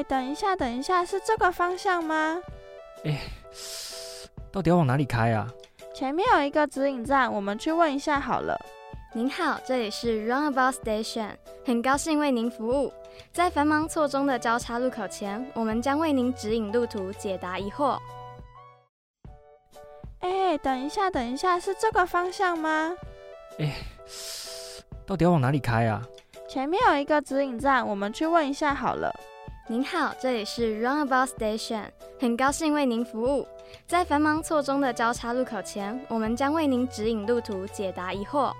哎，等一下，等一下，是这个方向吗？哎，到底要往哪里开啊？前面有一个指引站，我们去问一下好了。您好，这里是 Runabout Station，很高兴为您服务。在繁忙错综的交叉路口前，我们将为您指引路途，解答疑惑。哎，等一下，等一下，是这个方向吗？哎，到底要往哪里开啊？前面有一个指引站，我们去问一下好了。您好，这里是 Runabout Station，很高兴为您服务。在繁忙错综的交叉路口前，我们将为您指引路途，解答疑惑。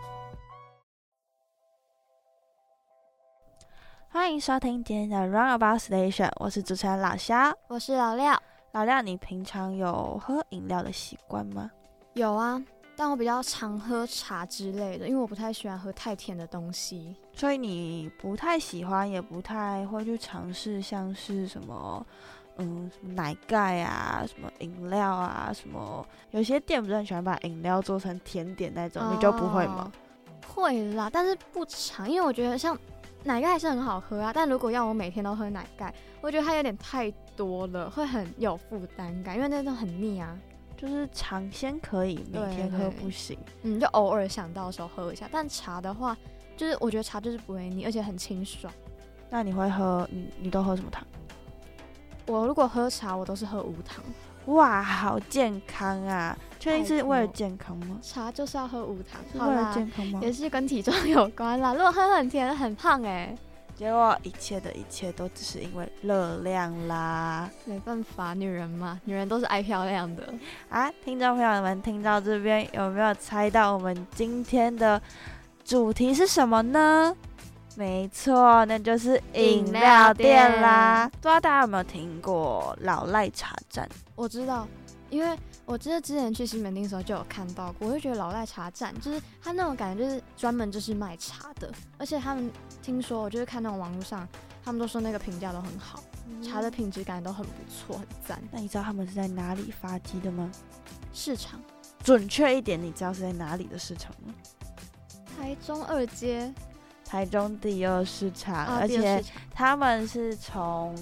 欢迎收听今天的 Runabout Station，我是主持人老肖，我是老廖。老廖，你平常有喝饮料的习惯吗？有啊，但我比较常喝茶之类的，因为我不太喜欢喝太甜的东西。所以你不太喜欢，也不太会去尝试像是什么，嗯，什么奶盖啊，什么饮料啊，什么有些店不是很喜欢把饮料做成甜点那种，你就不会吗？会啦，但是不常，因为我觉得像。奶盖还是很好喝啊，但如果要我每天都喝奶盖，我觉得它有点太多了，会很有负担感，因为那种很腻啊。就是尝鲜可以，每天喝不行。嗯，就偶尔想到的时候喝一下。但茶的话，就是我觉得茶就是不会腻，而且很清爽。那你会喝？你你都喝什么糖？我如果喝茶，我都是喝无糖。哇，好健康啊！确定是为了健康吗？茶就是要喝无糖，为了健康吗？也是跟体重有关啦。如果喝很甜，很胖哎。结果一切的一切都只是因为热量啦。没办法，女人嘛，女人都是爱漂亮的啊！听众朋友们，听到这边有没有猜到我们今天的主题是什么呢？没错，那就是饮料店啦。不知道大家有没有听过老赖茶站？我知道，因为。我记得之前去西门町的时候就有看到过，我就觉得老赖茶站就是他那种感觉，就是专门就是卖茶的，而且他们听说，我就是看那种网络上，他们都说那个评价都很好，茶的品质感都很不错，很赞。那你知道他们是在哪里发迹的吗？市场，准确一点，你知道是在哪里的市场吗？台中二街。台中第二市场，而且他们是从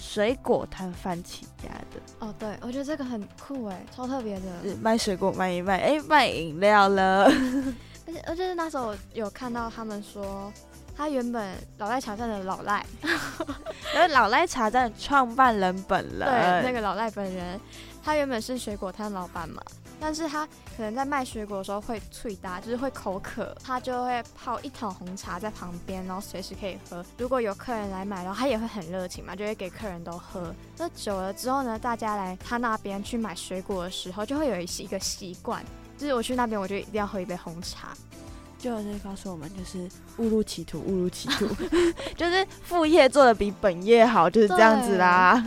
水果摊贩起家的。哦，对，我觉得这个很酷哎，超特别的。卖水果卖一卖，哎，卖饮料了。而且，而且是那时候有看到他们说，他原本老赖茶站的老赖，然后老赖茶站创办人本人，对，那个老赖本人，他原本是水果摊老板嘛。但是他可能在卖水果的时候会脆搭，就是会口渴，他就会泡一桶红茶在旁边，然后随时可以喝。如果有客人来买，然后他也会很热情嘛，就会给客人都喝。那久了之后呢，大家来他那边去买水果的时候，就会有一一个习惯，就是我去那边，我就一定要喝一杯红茶。就是告诉我们，就是误入歧途，误入歧途，就是副业做的比本业好，就是这样子啦。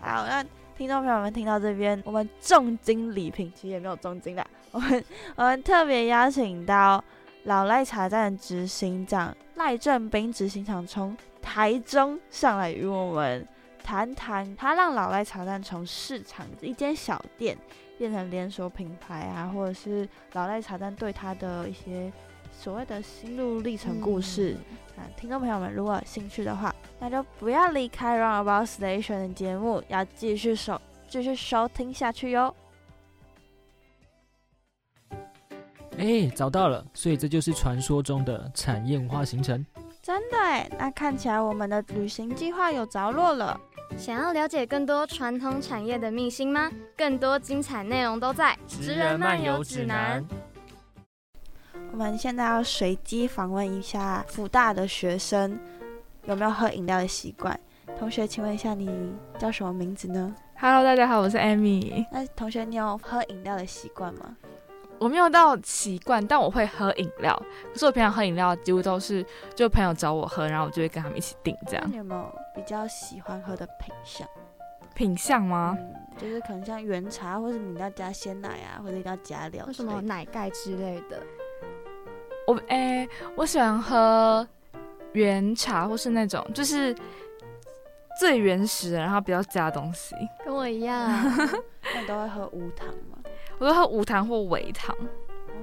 好，那。听众朋友们，听到这边，我们重金礼品其实也没有重金的。我们我们特别邀请到老赖茶站执行长赖正斌执行长从台中上来与我们谈谈，他让老赖茶站从市场一间小店变成连锁品牌啊，或者是老赖茶站对他的一些所谓的心路历程故事。那听众朋友们，如果有兴趣的话，那就不要离开 Roundabout Station 的节目，要继续收继续收听下去哟。哎，找到了，所以这就是传说中的产业文化形成。真的哎，那看起来我们的旅行计划有着落了。想要了解更多传统产业的秘辛吗？更多精彩内容都在《职人漫游指南》。我们现在要随机访问一下福大的学生。有没有喝饮料的习惯？同学，请问一下，你叫什么名字呢？Hello，大家好，我是 Amy。那同学，你有喝饮料的习惯吗？我没有到习惯，但我会喝饮料。可是我平常喝饮料几乎都是就朋友找我喝，然后我就会跟他们一起订这样。你有没有比较喜欢喝的品相？品相吗？就是可能像原茶，或者你要加鲜奶啊，或者一定要加料，什么奶盖之类的。我哎，我喜欢喝。原茶或是那种就是最原始的，然后比较加东西，跟我一样。那你都会喝无糖吗？我都喝无糖或微糖。哦，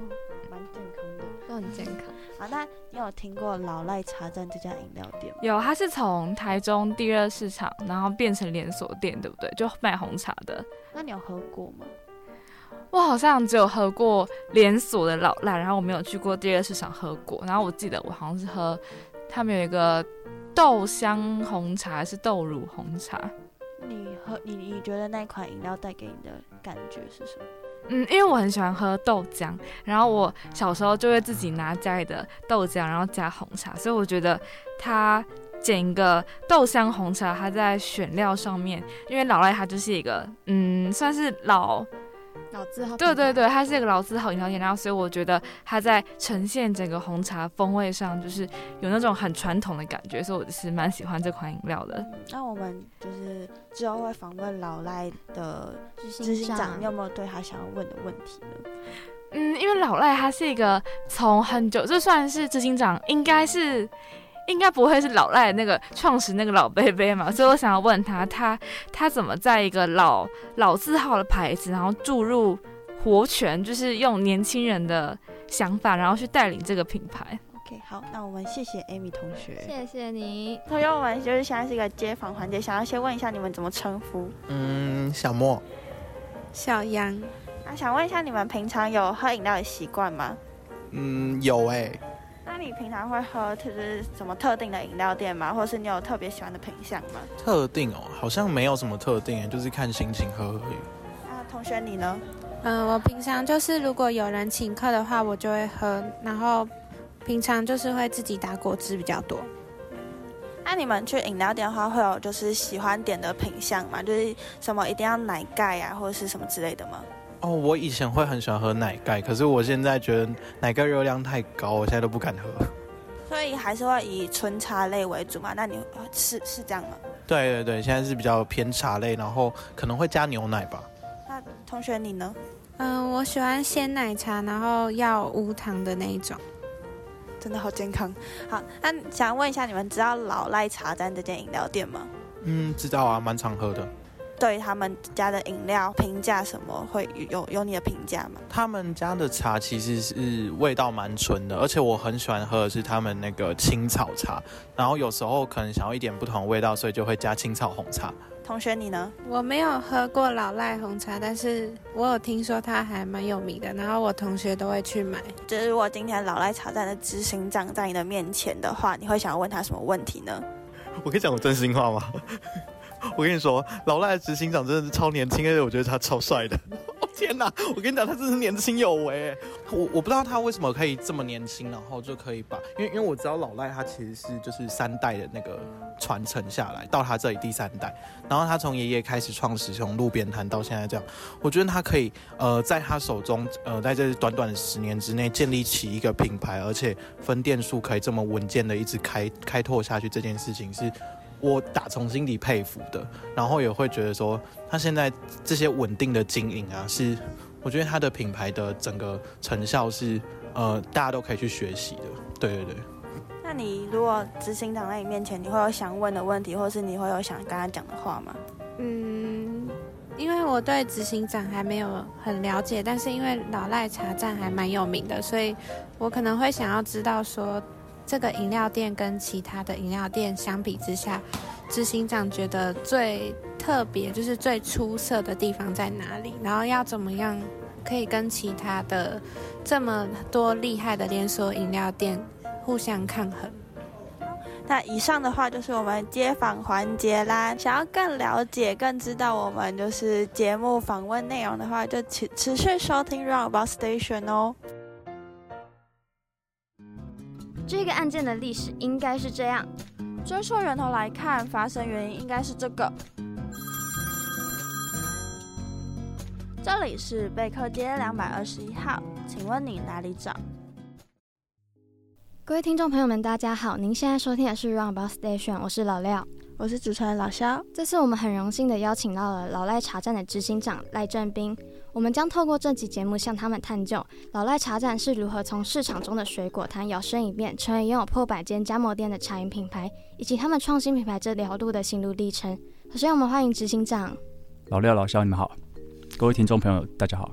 蛮健康的，都很健康。好，那你有听过老赖茶站这家饮料店吗？有，它是从台中第二市场，然后变成连锁店，对不对？就卖红茶的。那你有喝过吗？我好像只有喝过连锁的老赖，然后我没有去过第二市场喝过。然后我记得我好像是喝他们有一个豆香红茶，还是豆乳红茶？你喝你你觉得那款饮料带给你的感觉是什么？嗯，因为我很喜欢喝豆浆，然后我小时候就会自己拿家里的豆浆，然后加红茶，所以我觉得它剪一个豆香红茶，它在选料上面，因为老赖它就是一个嗯，算是老。老字号，对对对，它是一个老字号饮料店，然后所以我觉得它在呈现整个红茶风味上，就是有那种很传统的感觉，所以我是蛮喜欢这款饮料的。那我们就是之后会访问老赖的执执行长，你有没有对他想要问的问题呢？嗯，因为老赖他是一个从很久，就算是执行长，应该是。应该不会是老赖那个创始那个老贝贝嘛，所以我想要问他，他他怎么在一个老老字号的牌子，然后注入活泉，就是用年轻人的想法，然后去带领这个品牌。OK，好，那我们谢谢 Amy 同学，谢谢你。同学，我们就是现在是一个街访环节，想要先问一下你们怎么称呼？嗯，小莫，小杨。那想问一下你们平常有喝饮料的习惯吗？嗯，有哎。那你平常会喝就是什么特定的饮料店吗？或者是你有特别喜欢的品相吗？特定哦，好像没有什么特定，就是看心情喝而已。那同学你呢？嗯，我平常就是如果有人请客的话，我就会喝。然后平常就是会自己打果汁比较多。那你们去饮料店的话，会有就是喜欢点的品相吗？就是什么一定要奶盖啊，或者是什么之类的吗？哦，我以前会很喜欢喝奶盖，可是我现在觉得奶盖热量太高，我现在都不敢喝。所以还是会以纯茶类为主嘛？那你是是这样吗？对对对，现在是比较偏茶类，然后可能会加牛奶吧。那同学你呢？嗯，我喜欢鲜奶茶，然后要无糖的那一种。真的好健康。好，那想问一下，你们知道老赖茶站这间饮料店吗？嗯，知道啊，蛮常喝的。对他们家的饮料评价什么会有有你的评价吗？他们家的茶其实是味道蛮纯的，而且我很喜欢喝的是他们那个青草茶。然后有时候可能想要一点不同的味道，所以就会加青草红茶。同学你呢？我没有喝过老赖红茶，但是我有听说它还蛮有名的，然后我同学都会去买。就是如果今天老赖茶站的执行长在你的面前的话，你会想要问他什么问题呢？我可以讲我真心话吗？我跟你说，老赖的执行长真的是超年轻，而且我觉得他超帅的。天哪！我跟你讲，他真是年轻有为。我我不知道他为什么可以这么年轻，然后就可以把，因为因为我知道老赖他其实是就是三代的那个传承下来，到他这里第三代，然后他从爷爷开始创始，从路边摊到现在这样，我觉得他可以呃在他手中呃在这短短的十年之内建立起一个品牌，而且分店数可以这么稳健的一直开开拓下去，这件事情是。我打从心底佩服的，然后也会觉得说，他现在这些稳定的经营啊，是我觉得他的品牌的整个成效是，呃，大家都可以去学习的。对对对。那你如果执行长在你面前，你会有想问的问题，或是你会有想跟他讲的话吗？嗯，因为我对执行长还没有很了解，但是因为老赖茶站还蛮有名的，所以我可能会想要知道说。这个饮料店跟其他的饮料店相比之下，执行长觉得最特别就是最出色的地方在哪里？然后要怎么样可以跟其他的这么多厉害的连锁饮料店互相抗衡？那以上的话就是我们街访环节啦。想要更了解、更知道我们就是节目访问内容的话，就持持续收听 Roundabout Station 哦。这个案件的历史应该是这样：追溯源头来看，发生原因应该是这个。这里是贝克街两百二十一号，请问你哪里找？各位听众朋友们，大家好，您现在收听的是 Roundabout Station，我是老廖。我是主持人老肖。这次我们很荣幸的邀请到了老赖茶站的执行长赖正斌。我们将透过这集节目向他们探究老赖茶站是如何从市场中的水果摊摇身一变，成为拥有破百间加盟店的茶饮品牌，以及他们创新品牌这条路的心路历程。首先，我们欢迎执行长老廖、老肖，你们好，各位听众朋友，大家好。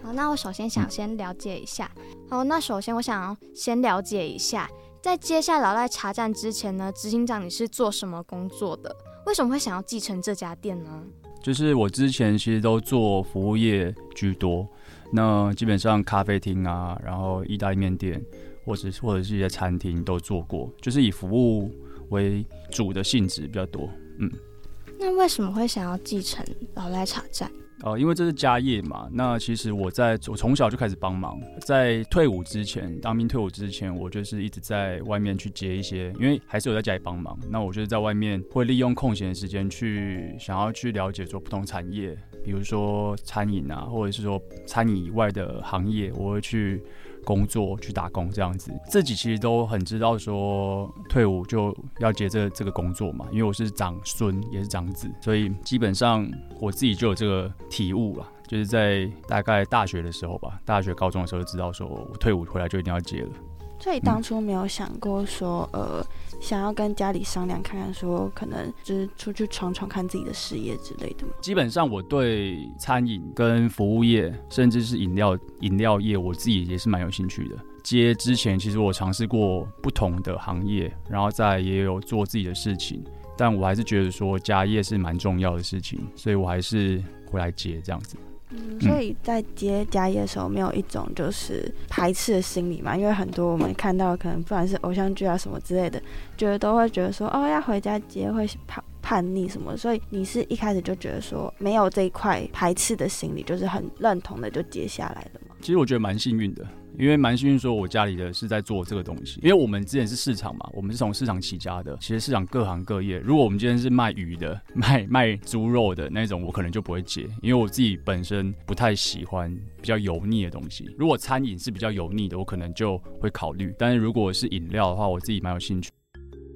好，那我首先想先了解一下。好，那首先我想要先了解一下，在接下老赖茶站之前呢，执行长你是做什么工作的？为什么会想要继承这家店呢？就是我之前其实都做服务业居多，那基本上咖啡厅啊，然后意大利面店，或者或者是一些餐厅都做过，就是以服务为主的性质比较多。嗯，那为什么会想要继承老赖茶站？呃，因为这是家业嘛。那其实我在我从小就开始帮忙，在退伍之前，当兵退伍之前，我就是一直在外面去接一些，因为还是有在家里帮忙。那我就是在外面会利用空闲的时间去想要去了解说不同产业，比如说餐饮啊，或者是说餐饮以外的行业，我会去。工作去打工这样子，自己其实都很知道说退伍就要接这这个工作嘛，因为我是长孙也是长子，所以基本上我自己就有这个体悟了，就是在大概大学的时候吧，大学高中的时候就知道说我退伍回来就一定要接了。所以当初没有想过说呃。想要跟家里商量看看，说可能就是出去闯闯看自己的事业之类的？基本上我对餐饮跟服务业，甚至是饮料饮料业，我自己也是蛮有兴趣的。接之前其实我尝试过不同的行业，然后再也有做自己的事情，但我还是觉得说家业是蛮重要的事情，所以我还是回来接这样子。所以在接家业的时候，没有一种就是排斥的心理嘛？因为很多我们看到可能不管是偶像剧啊什么之类的，觉得都会觉得说哦要回家接会叛叛逆什么，所以你是一开始就觉得说没有这一块排斥的心理，就是很认同的就接下来了嘛？其实我觉得蛮幸运的。因为蛮幸运，说我家里的是在做这个东西。因为我们之前是市场嘛，我们是从市场起家的。其实市场各行各业，如果我们今天是卖鱼的、卖卖猪肉的那种，我可能就不会接，因为我自己本身不太喜欢比较油腻的东西。如果餐饮是比较油腻的，我可能就会考虑。但是如果是饮料的话，我自己蛮有兴趣，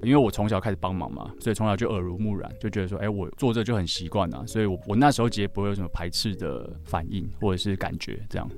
因为我从小开始帮忙嘛，所以从小就耳濡目染，就觉得说，哎，我做这就很习惯啊，所以我我那时候其实不会有什么排斥的反应或者是感觉这样，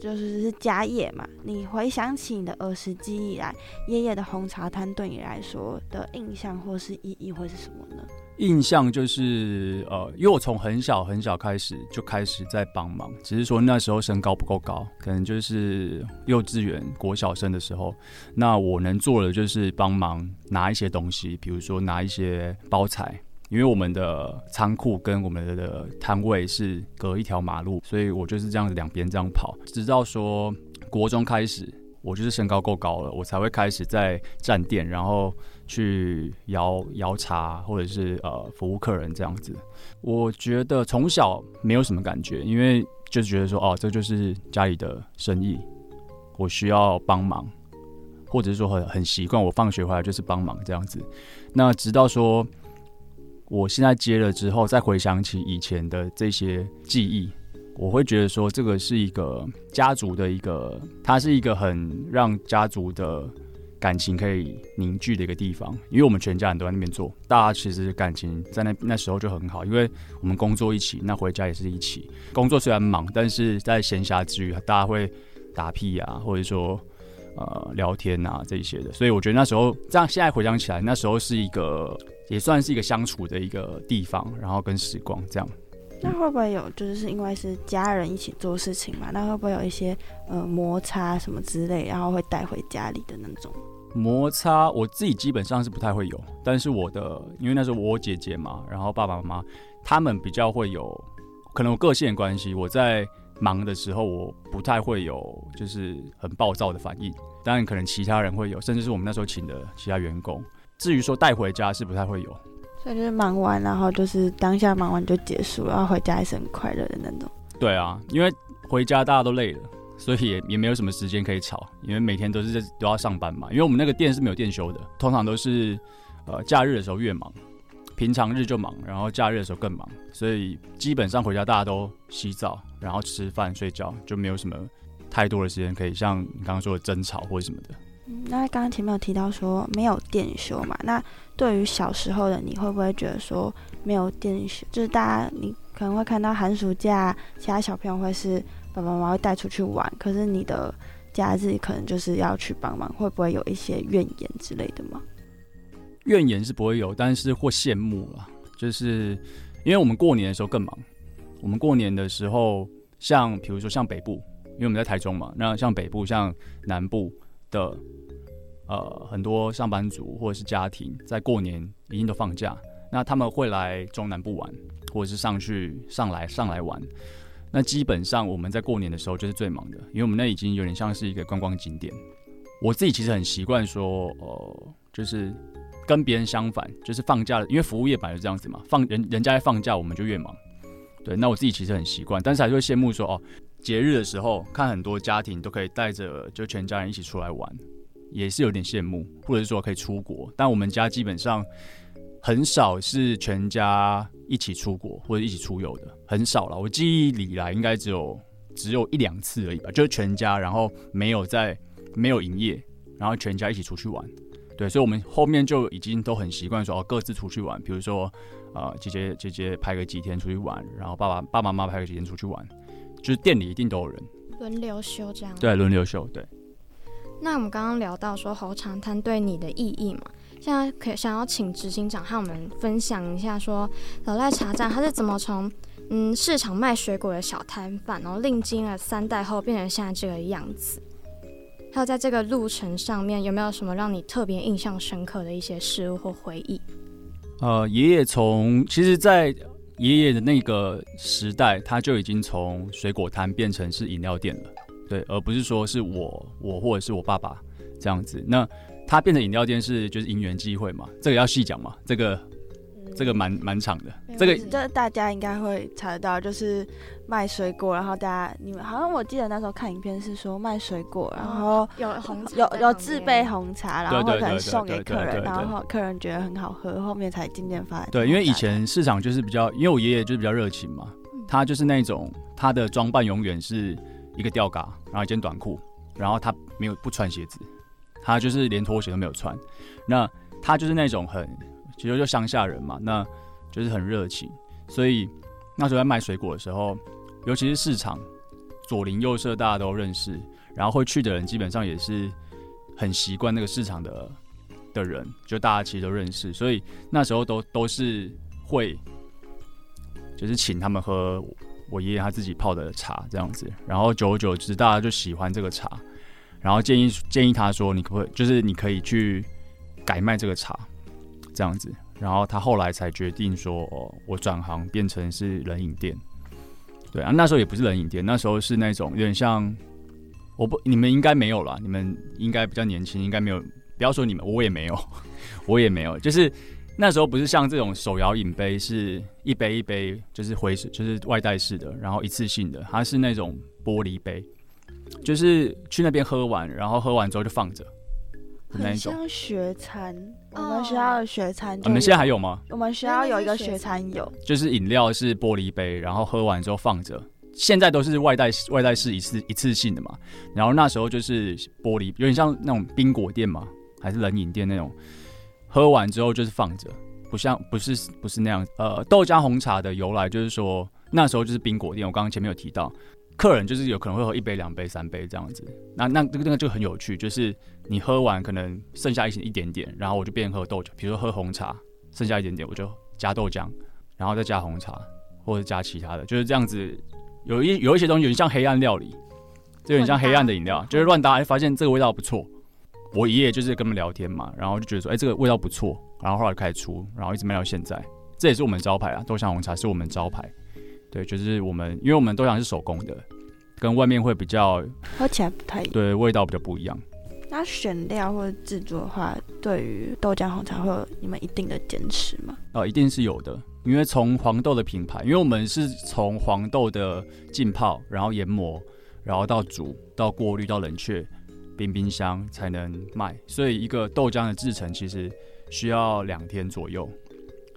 就是是家业嘛，你回想起你的儿时记忆来，爷爷的红茶摊对你来说的印象或是意义会是什么呢？印象就是呃，因为我从很小很小开始就开始在帮忙，只是说那时候身高不够高，可能就是幼稚园国小生的时候，那我能做的就是帮忙拿一些东西，比如说拿一些包材。因为我们的仓库跟我们的摊位是隔一条马路，所以我就是这样子两边这样跑，直到说国中开始，我就是身高够高了，我才会开始在站店，然后去摇摇茶或者是呃服务客人这样子。我觉得从小没有什么感觉，因为就是觉得说哦，这就是家里的生意，我需要帮忙，或者是说很很习惯，我放学回来就是帮忙这样子。那直到说。我现在接了之后，再回想起以前的这些记忆，我会觉得说，这个是一个家族的一个，它是一个很让家族的感情可以凝聚的一个地方。因为我们全家人都在那边做，大家其实感情在那那时候就很好，因为我们工作一起，那回家也是一起。工作虽然忙，但是在闲暇之余，大家会打屁啊，或者说呃聊天啊这些的。所以我觉得那时候这样，现在回想起来，那时候是一个。也算是一个相处的一个地方，然后跟时光这样。那会不会有，就是因为是家人一起做事情嘛？那会不会有一些呃摩擦什么之类，然后会带回家里的那种摩擦？我自己基本上是不太会有，但是我的，因为那时候我姐姐嘛，然后爸爸妈妈他们比较会有，可能我个性关系，我在忙的时候我不太会有，就是很暴躁的反应。当然，可能其他人会有，甚至是我们那时候请的其他员工。至于说带回家是不太会有，所以就是忙完，然后就是当下忙完就结束，然后回家也是很快乐的那种。对啊，因为回家大家都累了，所以也也没有什么时间可以吵，因为每天都是在都要上班嘛。因为我们那个店是没有店休的，通常都是呃假日的时候越忙，平常日就忙，然后假日的时候更忙，所以基本上回家大家都洗澡，然后吃饭睡觉，就没有什么太多的时间可以像你刚刚说的争吵或者什么的。那刚刚前面有提到说没有电修嘛？那对于小时候的你会不会觉得说没有电修，就是大家你可能会看到寒暑假其他小朋友会是爸爸妈妈会带出去玩，可是你的假日可能就是要去帮忙，会不会有一些怨言之类的吗？怨言是不会有，但是或羡慕了，就是因为我们过年的时候更忙，我们过年的时候像比如说像北部，因为我们在台中嘛，那像北部、像南部的呃很多上班族或者是家庭，在过年一定都放假，那他们会来中南部玩，或者是上去上来上来玩。那基本上我们在过年的时候就是最忙的，因为我们那已经有点像是一个观光景点。我自己其实很习惯说，呃，就是跟别人相反，就是放假了，因为服务业本来就这样子嘛，放人人家在放假，我们就越忙。对，那我自己其实很习惯，但是还是会羡慕说，哦，节日的时候看很多家庭都可以带着就全家人一起出来玩，也是有点羡慕，或者是说可以出国，但我们家基本上很少是全家一起出国或者一起出游的，很少了。我记忆里来应该只有只有一两次而已吧，就是全家，然后没有在没有营业，然后全家一起出去玩。对，所以我们后面就已经都很习惯说，哦，各自出去玩，比如说。啊，姐姐姐姐拍个几天出去玩，然后爸爸爸爸妈妈拍个几天出去玩，就是店里一定都有人轮流休这样。对，轮流休。对。那我们刚刚聊到说猴肠摊对你的意义嘛，现在可想要请执行长和我们分享一下，说老赖茶站他是怎么从嗯市场卖水果的小摊贩，然后历经了三代后变成现在这个样子，还有在这个路程上面有没有什么让你特别印象深刻的一些事物或回忆？呃，爷爷从其实，在爷爷的那个时代，他就已经从水果摊变成是饮料店了，对，而不是说是我我或者是我爸爸这样子。那他变成饮料店是就是因缘际会嘛，这个要细讲嘛，这个。这个蛮蛮长的，这个这大家应该会查得到，就是卖水果，然后大家你们好像我记得那时候看影片是说卖水果，然后有红有有自备红茶，然后可能送给客人，然后客人觉得很好喝，后面才渐渐发展。对，因为以前市场就是比较，因为我爷爷就是比较热情嘛，他就是那种他的装扮永远是一个吊嘎，然后一件短裤，然后他没有不穿鞋子，他就是连拖鞋都没有穿，那他就是那种很。其实就乡下人嘛，那就是很热情，所以那时候在卖水果的时候，尤其是市场左邻右舍大家都认识，然后会去的人基本上也是很习惯那个市场的的人，就大家其实都认识，所以那时候都都是会就是请他们喝我爷爷他自己泡的茶这样子，然后久而久之大家就喜欢这个茶，然后建议建议他说你可不可以就是你可以去改卖这个茶。这样子，然后他后来才决定说，我转行变成是冷饮店。对啊，那时候也不是冷饮店，那时候是那种有点像，我不，你们应该没有了，你们应该比较年轻，应该没有。不要说你们，我也没有，我也没有。就是那时候不是像这种手摇饮杯，是一杯一杯，就是回就是外带式的，然后一次性的，它是那种玻璃杯，就是去那边喝完，然后喝完之后就放着。很像学餐，我们学校的学餐。你们现在还有吗？我们学校有一个学餐有，就是饮料是玻璃杯，然后喝完之后放着。现在都是外带外带式一次一次性的嘛。然后那时候就是玻璃，有点像那种冰果店嘛，还是冷饮店那种。喝完之后就是放着，不像不是不是那样。呃，豆浆红茶的由来就是说那时候就是冰果店，我刚刚前面有提到。客人就是有可能会喝一杯、两杯、三杯这样子，那那这个那个就很有趣，就是你喝完可能剩下一些一点点，然后我就变喝豆浆，比如说喝红茶，剩下一点点我就加豆浆，然后再加红茶或者加其他的，就是这样子。有一有一些东西有点像黑暗料理，就有点像黑暗的饮料，就是乱搭，哎，发现这个味道不错。我爷爷就是跟他们聊天嘛，然后就觉得说，哎，这个味道不错，然后后来开始出，然后一直卖到现在，这也是我们招牌啊，豆浆红茶是我们招牌。对，就是我们，因为我们豆浆是手工的，跟外面会比较喝起来不太一样，对，味道比较不一样。那选料或者制作的话，对于豆浆红茶会有你们一定的坚持吗？哦，一定是有的，因为从黄豆的品牌，因为我们是从黄豆的浸泡，然后研磨，然后到煮，到过滤，到冷却，冰冰箱才能卖，所以一个豆浆的制成其实需要两天左右。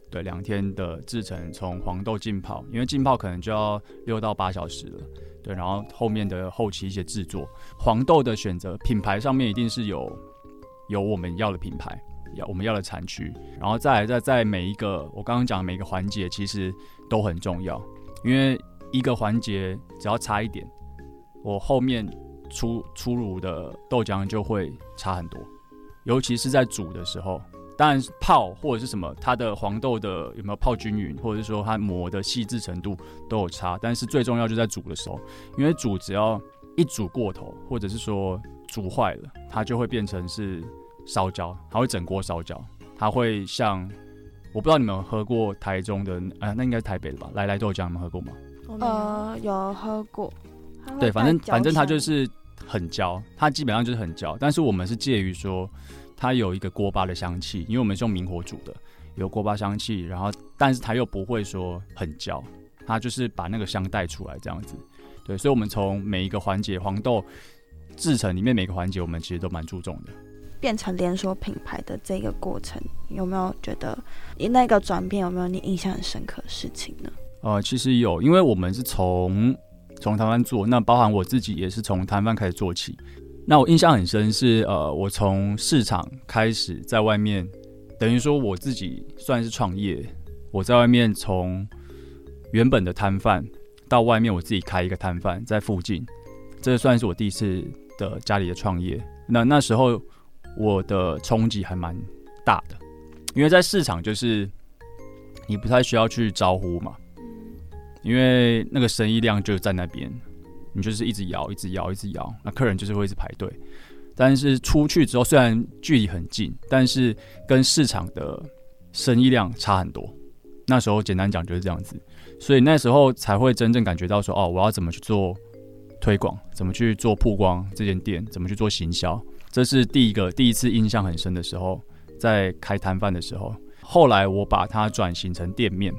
对，两天的制成，从黄豆浸泡，因为浸泡可能就要六到八小时了。对，然后后面的后期一些制作，黄豆的选择品牌上面一定是有有我们要的品牌，要我们要的产区，然后再在在每一个我刚刚讲的每一个环节其实都很重要，因为一个环节只要差一点，我后面 出出炉的豆浆就会差很多，尤其是在煮的时候。当然泡或者是什么，它的黄豆的有没有泡均匀，或者是说它磨的细致程度都有差。但是最重要就在煮的时候，因为煮只要一煮过头，或者是说煮坏了，它就会变成是烧焦，它会整锅烧焦，它会像我不知道你们有喝过台中的啊，那应该是台北的吧？来来豆浆你们喝过吗？呃，有喝过。对，反正反正它就是很焦，它基本上就是很焦。但是我们是介于说，它有一个锅巴的香气，因为我们是用明火煮的，有锅巴香气，然后但是它又不会说很焦，它就是把那个香带出来这样子。对，所以我们从每一个环节，黄豆制成里面每个环节，我们其实都蛮注重的。变成连锁品牌的这个过程，有没有觉得你那个转变有没有你印象很深刻的事情呢？呃，其实有，因为我们是从从摊贩做，那包含我自己也是从摊贩开始做起。那我印象很深是，呃，我从市场开始在外面，等于说我自己算是创业，我在外面从原本的摊贩到外面我自己开一个摊贩在附近，这算是我第一次的家里的创业。那那时候我的冲击还蛮大的，因为在市场就是你不太需要去招呼嘛，因为那个生意量就在那边，你就是一直摇，一直摇，一直摇，那客人就是会一直排队。但是出去之后，虽然距离很近，但是跟市场的生意量差很多。那时候简单讲就是这样子，所以那时候才会真正感觉到说，哦，我要怎么去做推广，怎么去做曝光这间店，怎么去做行销。这是第一个第一次印象很深的时候，在开摊贩的时候。后来我把它转型成店面，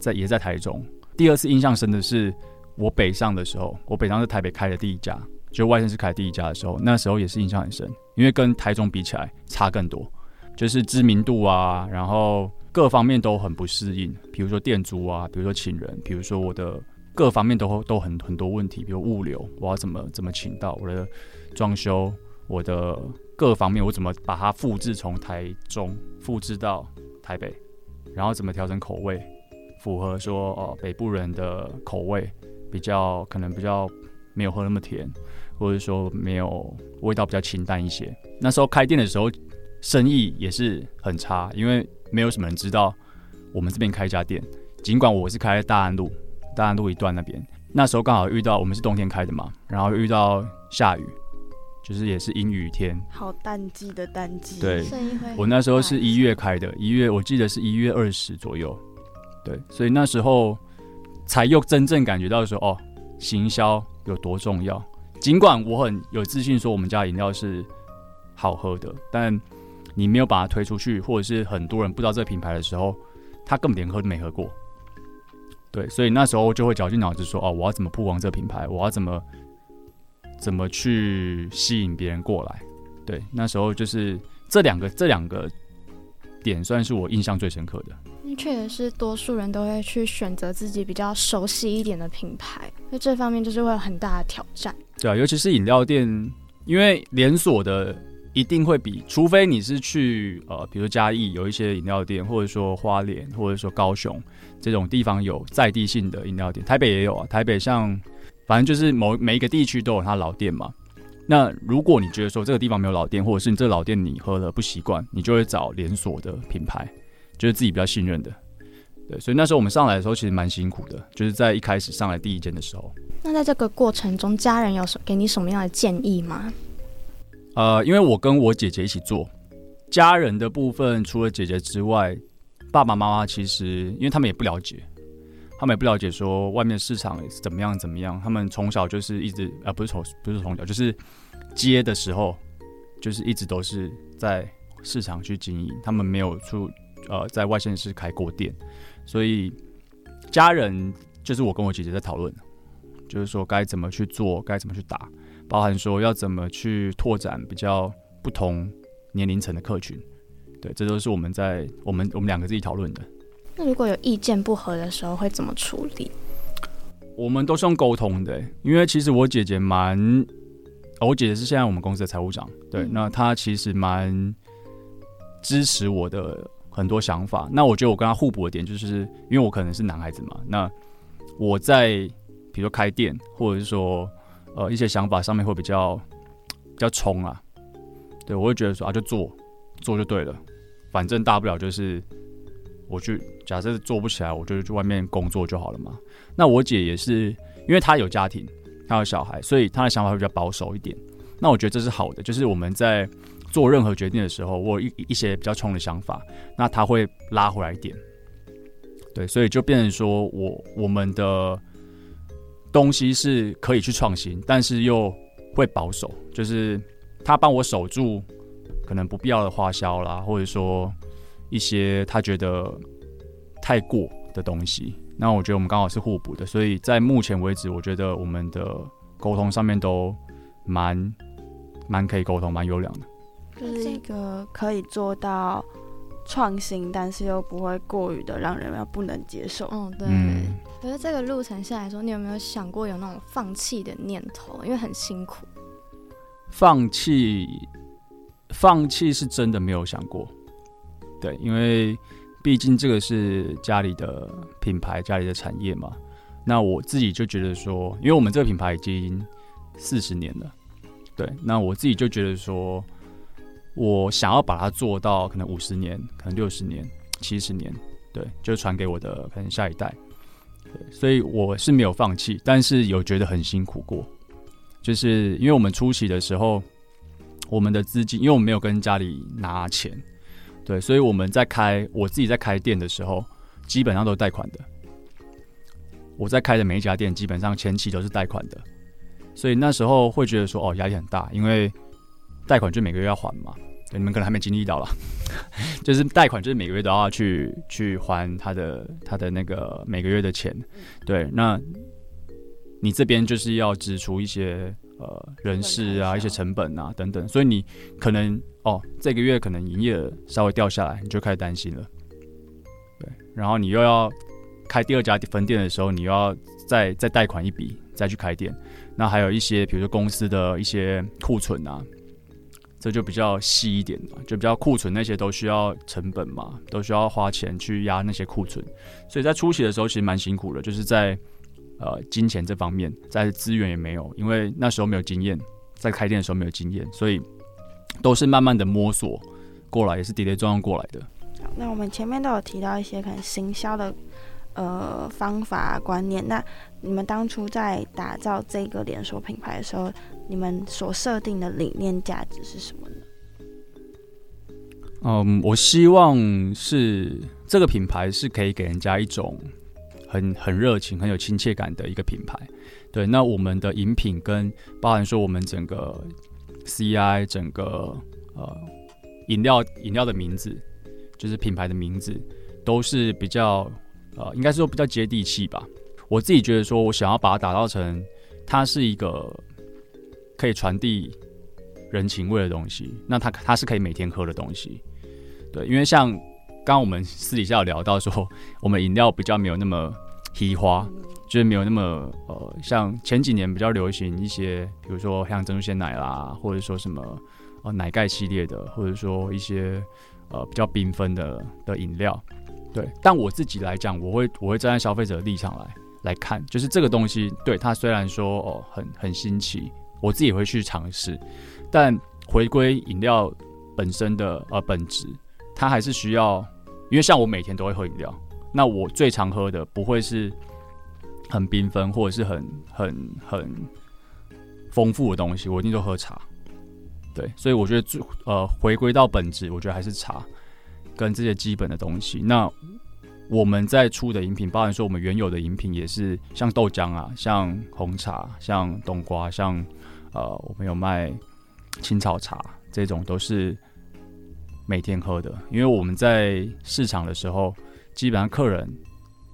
在也在台中。第二次印象深的是我北上的时候，我北上是台北开的第一家，就外县是开第一家的时候，那时候也是印象很深，因为跟台中比起来差更多，就是知名度啊，然后各方面都很不适应，比如说店租啊，比如说请人，比如说我的各方面都都很很多问题，比如物流，我要怎么怎么请到我的装修，我的各方面我怎么把它复制从台中复制到台北，然后怎么调整口味，符合说哦北部人的口味，比较可能比较没有喝那么甜，或者说没有味道比较清淡一些。那时候开店的时候，生意也是很差，因为没有什么人知道我们这边开一家店。尽管我是开在大安路，大安路一段那边，那时候刚好遇到我们是冬天开的嘛，然后遇到下雨，就是也是阴雨天，好淡季的淡季，对我那时候是一月开的，一月我记得是一月二十左右，对，所以那时候才又真正感觉到说，哦，行销有多重要。尽管我很有自信说我们家饮料是好喝的，但你没有把它推出去，或者是很多人不知道这个品牌的时候，他根本连喝都没喝过。对，所以那时候就会绞尽脑汁说，哦，我要怎么曝光这个品牌，我要怎么怎么去吸引别人过来。对，那时候就是这两个这两个点算是我印象最深刻的。确实是多数人都会去选择自己比较熟悉一点的品牌，那这方面就是会有很大的挑战。对啊，尤其是饮料店，因为连锁的一定会比，除非你是去呃，比如嘉义有一些饮料店，或者说花莲，或者说高雄这种地方有在地性的饮料店，台北也有啊。台北像反正就是某每一个地区都有它老店嘛。那如果你觉得说这个地方没有老店，或者是你这个老店你喝了不习惯，你就会找连锁的品牌，就是自己比较信任的。对，所以那时候我们上来的时候其实蛮辛苦的，就是在一开始上来第一间的时候。那在这个过程中，家人有什给你什么样的建议吗？呃，因为我跟我姐姐一起做，家人的部分除了姐姐之外，爸爸妈妈其实因为他们也不了解，他们也不了解说外面市场怎么样怎么样。他们从小就是一直呃不是从不是从小就是接的时候，就是一直都是在市场去经营，他们没有出呃在外县市开过店，所以家人就是我跟我姐姐在讨论，就是说该怎么去做，该怎么去打。包含说要怎么去拓展比较不同年龄层的客群，对，这都是我们在我们我们两个自己讨论的。那如果有意见不合的时候，会怎么处理？我们都是用沟通的，因为其实我姐姐蛮，哦我姐姐是现在我们公司的财务长，对，嗯那她其实蛮支持我的很多想法。那我觉得我跟他互补的点，就是因为我可能是男孩子嘛，那我在比如说开店，或者是说呃一些想法上面会比较比较冲啊，对我会觉得说啊就做做就对了，反正大不了就是我去假设做不起来，我就去外面工作就好了嘛。那我姐也是，因为她有家庭，她有小孩，所以她的想法会比较保守一点。那我觉得这是好的，就是我们在做任何决定的时候，我有一一些比较冲的想法，那他会拉回来一点。对，所以就变成说我我们的东西是可以去创新，但是又会保守，就是他帮我守住可能不必要的花销啦，或者说一些他觉得太过的东西。那我觉得我们刚好是互补的，所以在目前为止，我觉得我们的沟通上面都蛮蛮可以沟通，蛮优良的。就是一个可以做到创新，但是又不会过于的让人要不能接受。嗯，对。嗯，可是这个路程下来说，你有没有想过有那种放弃的念头？因为很辛苦。放弃，放弃是真的没有想过。对，因为毕竟这个是家里的品牌，家里的产业嘛。那我自己就觉得说，因为我们这个品牌已经四十年了，对，那我自己就觉得说，我想要把它做到可能五十年，可能六十年、七十年，对，就传给我的可能下一代。对，所以我是没有放弃，但是有觉得很辛苦过。就是因为我们初期的时候，我们的资金，因为我们没有跟家里拿钱，对，所以我们在开我自己在开店的时候，基本上都是贷款的。我在开的每一家店，基本上前期都是贷款的，所以那时候会觉得说，哦，压力很大，因为贷款就每个月要还嘛。对你们可能还没经历到了，就是贷款就是每个月都要去去还他的他的那个每个月的钱，对，那你这边就是要支出一些呃人事啊、一些成本啊等等，所以你可能哦这个月可能营业额稍微掉下来，你就开始担心了，对，然后你又要开第二家分店的时候，你又要再再贷款一笔再去开店，那还有一些比如说公司的一些库存啊。这就比较细一点嘛，就比较库存那些都需要成本嘛，都需要花钱去压那些库存，所以在初期的时候其实蛮辛苦的，就是在呃金钱这方面，在资源也没有，因为那时候没有经验，在开店的时候没有经验，所以都是慢慢的摸索过来，也是跌跌撞撞过来的。好，那我们前面都有提到一些可能行销的呃方法观念，那你们当初在打造这个连锁品牌的时候，你们所设定的理念价值是什么呢？嗯，我希望是这个品牌是可以给人家一种很很热情、很有亲切感的一个品牌。对，那我们的饮品跟包含说我们整个 CI 整个呃饮料饮料的名字，就是品牌的名字，都是比较呃应该是说比较接地气吧。我自己觉得说，我想要把它打造成它是一个可以传递人情味的东西，那它它是可以每天喝的东西。对，因为像刚刚我们私底下有聊到说，我们饮料比较没有那么稀花，就是没有那么呃，像前几年比较流行一些，比如说像珍珠鲜奶啦，或者说什么呃奶盖系列的，或者说一些呃比较缤纷的的饮料。对，但我自己来讲，我会我会站在消费者的立场来来看，就是这个东西，对它虽然说哦很很新奇，我自己会去尝试，但回归饮料本身的呃本质。它还是需要，因为像我每天都会喝饮料，那我最常喝的不会是很缤纷或者是很很很丰富的东西，我一定都喝茶。对，所以我觉得最呃回归到本质，我觉得还是茶跟这些基本的东西。那我们在出的饮品，包含说我们原有的饮品也是像豆浆啊，像红茶，像冬瓜，像呃我们有卖青草茶，这种都是。每天喝的，因为我们在市场的时候，基本上客人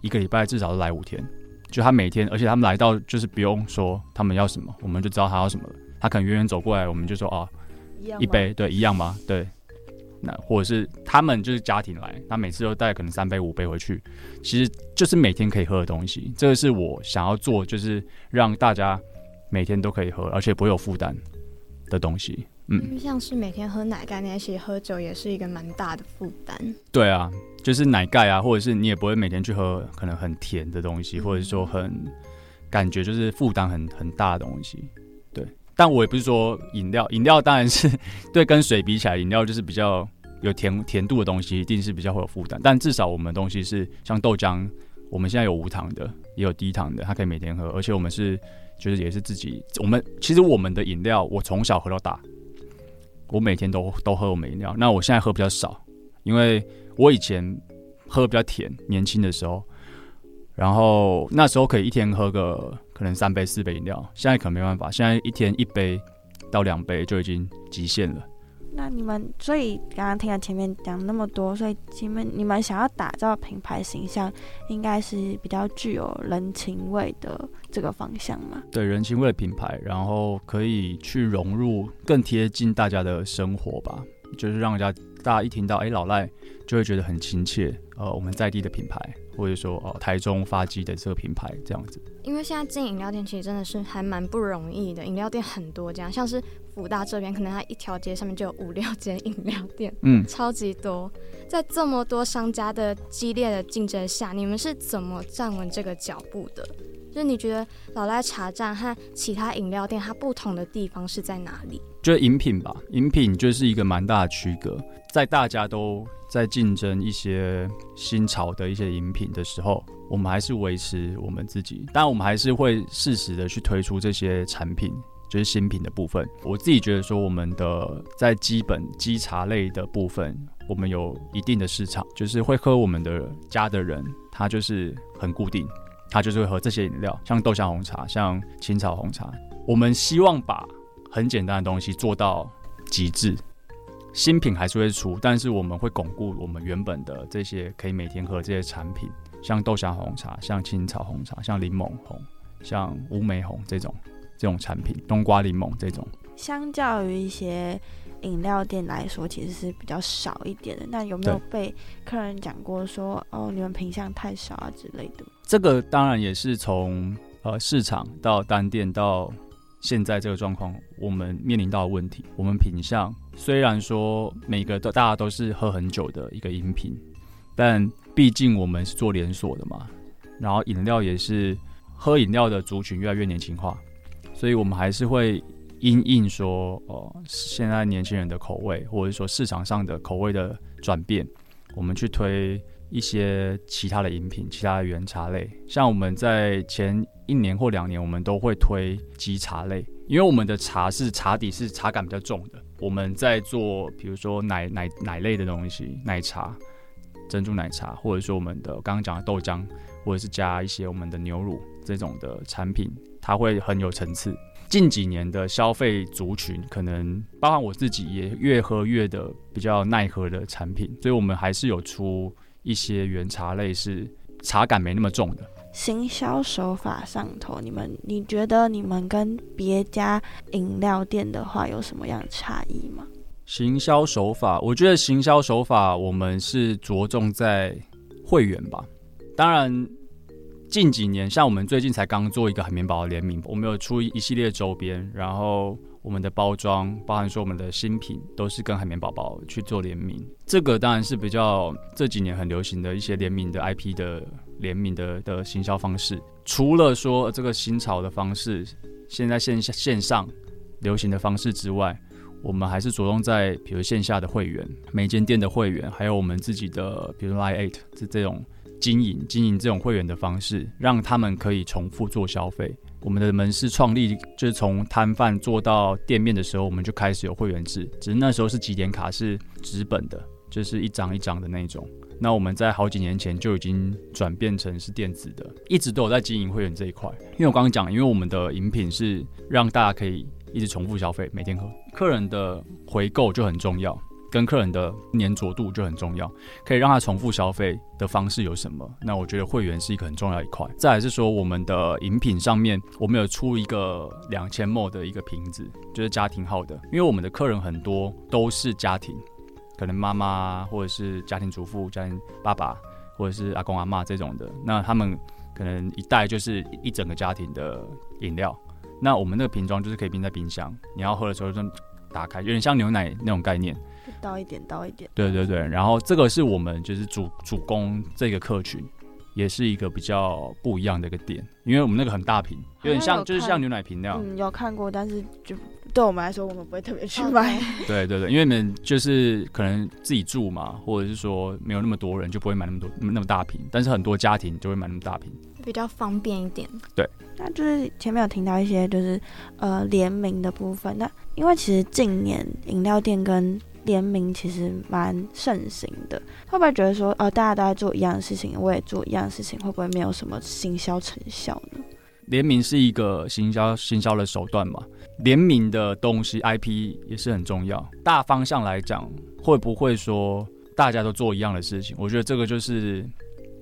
一个礼拜至少都来五天，就他每天，而且他们来到就是不用说他们要什么，我们就知道他要什么了。他可能远远走过来，我们就说啊，一杯，对，一样吗？对，那或者是他们就是家庭来，他每次都带可能三杯五杯回去，其实就是每天可以喝的东西。这个是我想要做，就是让大家每天都可以喝，而且不会有负担的东西。嗯，像是每天喝奶盖那些喝酒也是一个蛮大的负担。对啊，就是奶盖啊，或者是你也不会每天去喝可能很甜的东西，或者说很感觉就是负担很很大的东西。对，但我也不是说饮料，饮料当然是 对跟水比起来，饮料就是比较有甜甜度的东西，一定是比较会有负担。但至少我们东西是像豆浆，我们现在有无糖的，也有低糖的，它可以每天喝，而且我们是就是也是自己，我们其实我们的饮料，我从小喝到大，我每天都都喝我们饮料。那我现在喝比较少，因为我以前喝比较甜，年轻的时候，然后那时候可以一天喝个可能三杯四杯饮料，现在可没办法，现在一天一杯到两杯就已经极限了。那你们所以刚刚听了前面讲那么多，所以你们你们想要打造品牌形象，应该是比较具有人情味的这个方向嘛？对人情味的品牌，然后可以去融入更贴近大家的生活吧，就是让人家大家一听到哎老赖就会觉得很亲切，呃我们在地的品牌，或者说哦台中发迹的这个品牌这样子。因为现在经营饮料店其实真的是还蛮不容易的，饮料店很多这样，像是福大这边，可能它一条街上面就有五六间饮料店，嗯，超级多。在这么多商家的激烈的竞争下，你们是怎么站稳这个脚步的？就是你觉得老赖茶站和其他饮料店它不同的地方是在哪里？就是饮品吧，饮品就是一个蛮大的区隔，在大家都在竞争一些新潮的一些饮品的时候，我们还是维持我们自己，但我们还是会适时的去推出这些产品，就是新品的部分。我自己觉得说，我们的在基本基茶类的部分，我们有一定的市场，就是会喝我们的家的人，他就是很固定，他就是会喝这些饮料，像豆香红茶，像青草红茶。我们希望把很简单的东西做到极致，新品还是会出，但是我们会巩固我们原本的这些可以每天喝这些产品，像豆香红茶、像青草红茶、像柠檬红、像乌梅红这种这种产品，冬瓜柠檬这种。相较于一些饮料店来说，其实是比较少一点的。那有没有被客人讲过说，哦，你们品相太少啊之类的？这个当然也是从呃市场到单店到现在这个状况，我们面临到的问题。我们品相虽然说每个都大家都是喝很久的一个饮品，但毕竟我们是做连锁的嘛，然后饮料也是喝饮料的族群越来越年轻化，所以我们还是会因应说哦，现在年轻人的口味，或者说市场上的口味的转变，我们去推一些其他的饮品，其他的原茶类，像我们在前一年或两年，我们都会推基茶类，因为我们的茶是茶底是茶感比较重的。我们在做，比如说奶奶奶类的东西，奶茶、珍珠奶茶，或者说我们的刚刚讲的豆浆，或者是加一些我们的牛乳这种的产品，它会很有层次。近几年的消费族群，可能包含我自己也越喝越的比较耐喝的产品，所以我们还是有出一些原茶类是茶感没那么重的。行销手法上头，你们你觉得你们跟别家饮料店的话有什么样的差异吗？行销手法，我觉得行销手法我们是着重在会员吧。当然，近几年像我们最近才刚做一个海绵宝宝联名，我们有出一系列周边，然后我们的包装，包含说我们的新品都是跟海绵宝宝去做联名。这个当然是比较这几年很流行的一些联名的 IP 的联名的的行销方式。除了说这个新潮的方式，现在线下线上流行的方式之外，我们还是着重在比如线下的会员，每间店的会员，还有我们自己的，比如 Line Eight 这这种经营经营这种会员的方式，让他们可以重复做消费。我们的门市创立就是从摊贩做到店面的时候，我们就开始有会员制，只是那时候是几点卡是纸本的，就是一张一张的那种。那我们在好几年前就已经转变成是电子的，一直都有在经营会员这一块。因为我刚刚讲，因为我们的饮品是让大家可以一直重复消费，每天喝，客人的回购就很重要，跟客人的粘着度就很重要，可以让他重复消费的方式有什么？那我觉得会员是一个很重要一块。再来是说，我们的饮品上面，我们有出一个两千 ml 的一个瓶子，就是家庭号的，因为我们的客人很多都是家庭。可能妈妈或者是家庭主妇、家庭爸爸或者是阿公阿妈这种的，那他们可能一袋就是一整个家庭的饮料。那我们那个瓶装就是可以冰在冰箱，你要喝的时候就打开，有点像牛奶那种概念。倒一点，倒一点。对对对，然后这个是我们就是主主攻这个客群，也是一个比较不一样的一个点，因为我们那个很大瓶，有点像就是像牛奶瓶那样。嗯，有看过，但是就对我们来说，我们不会特别去哦买。对 对对，因为你们就是可能自己住嘛，或者是说没有那么多人，就不会买那么多那么大瓶。但是很多家庭就会买那么大瓶。比较方便一点。对那就是前面有听到一些就是呃联名的部分，那因为其实近年饮料店跟联名其实蛮盛行的，会不会觉得说呃大家都在做一样的事情，我也做一样的事情，会不会没有什么行销成效呢？联名是一个行销行销的手段嘛，联名的东西 IP 也是很重要。大方向来讲，会不会说大家都做一样的事情？我觉得这个就是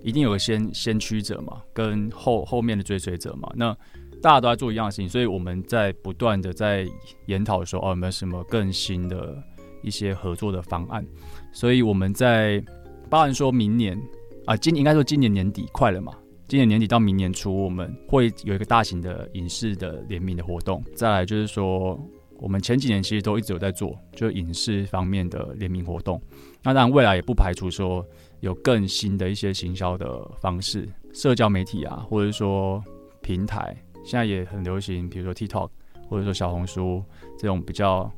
一定有个先先驱者嘛，跟后后面的追随者嘛。那大家都在做一样的事情，所以我们在不断的在研讨说，哦，有没有什么更新的一些合作的方案？所以我们在包含说明年啊，今应该说今年年底快了嘛，今年年底到明年初，我们会有一个大型的影视的联名的活动。再来就是说，我们前几年其实都一直有在做，就影视方面的联名活动。那当然，未来也不排除说有更新的一些行销的方式，社交媒体啊，或者说平台，现在也很流行，比如说 TikTok 或者说小红书这种比较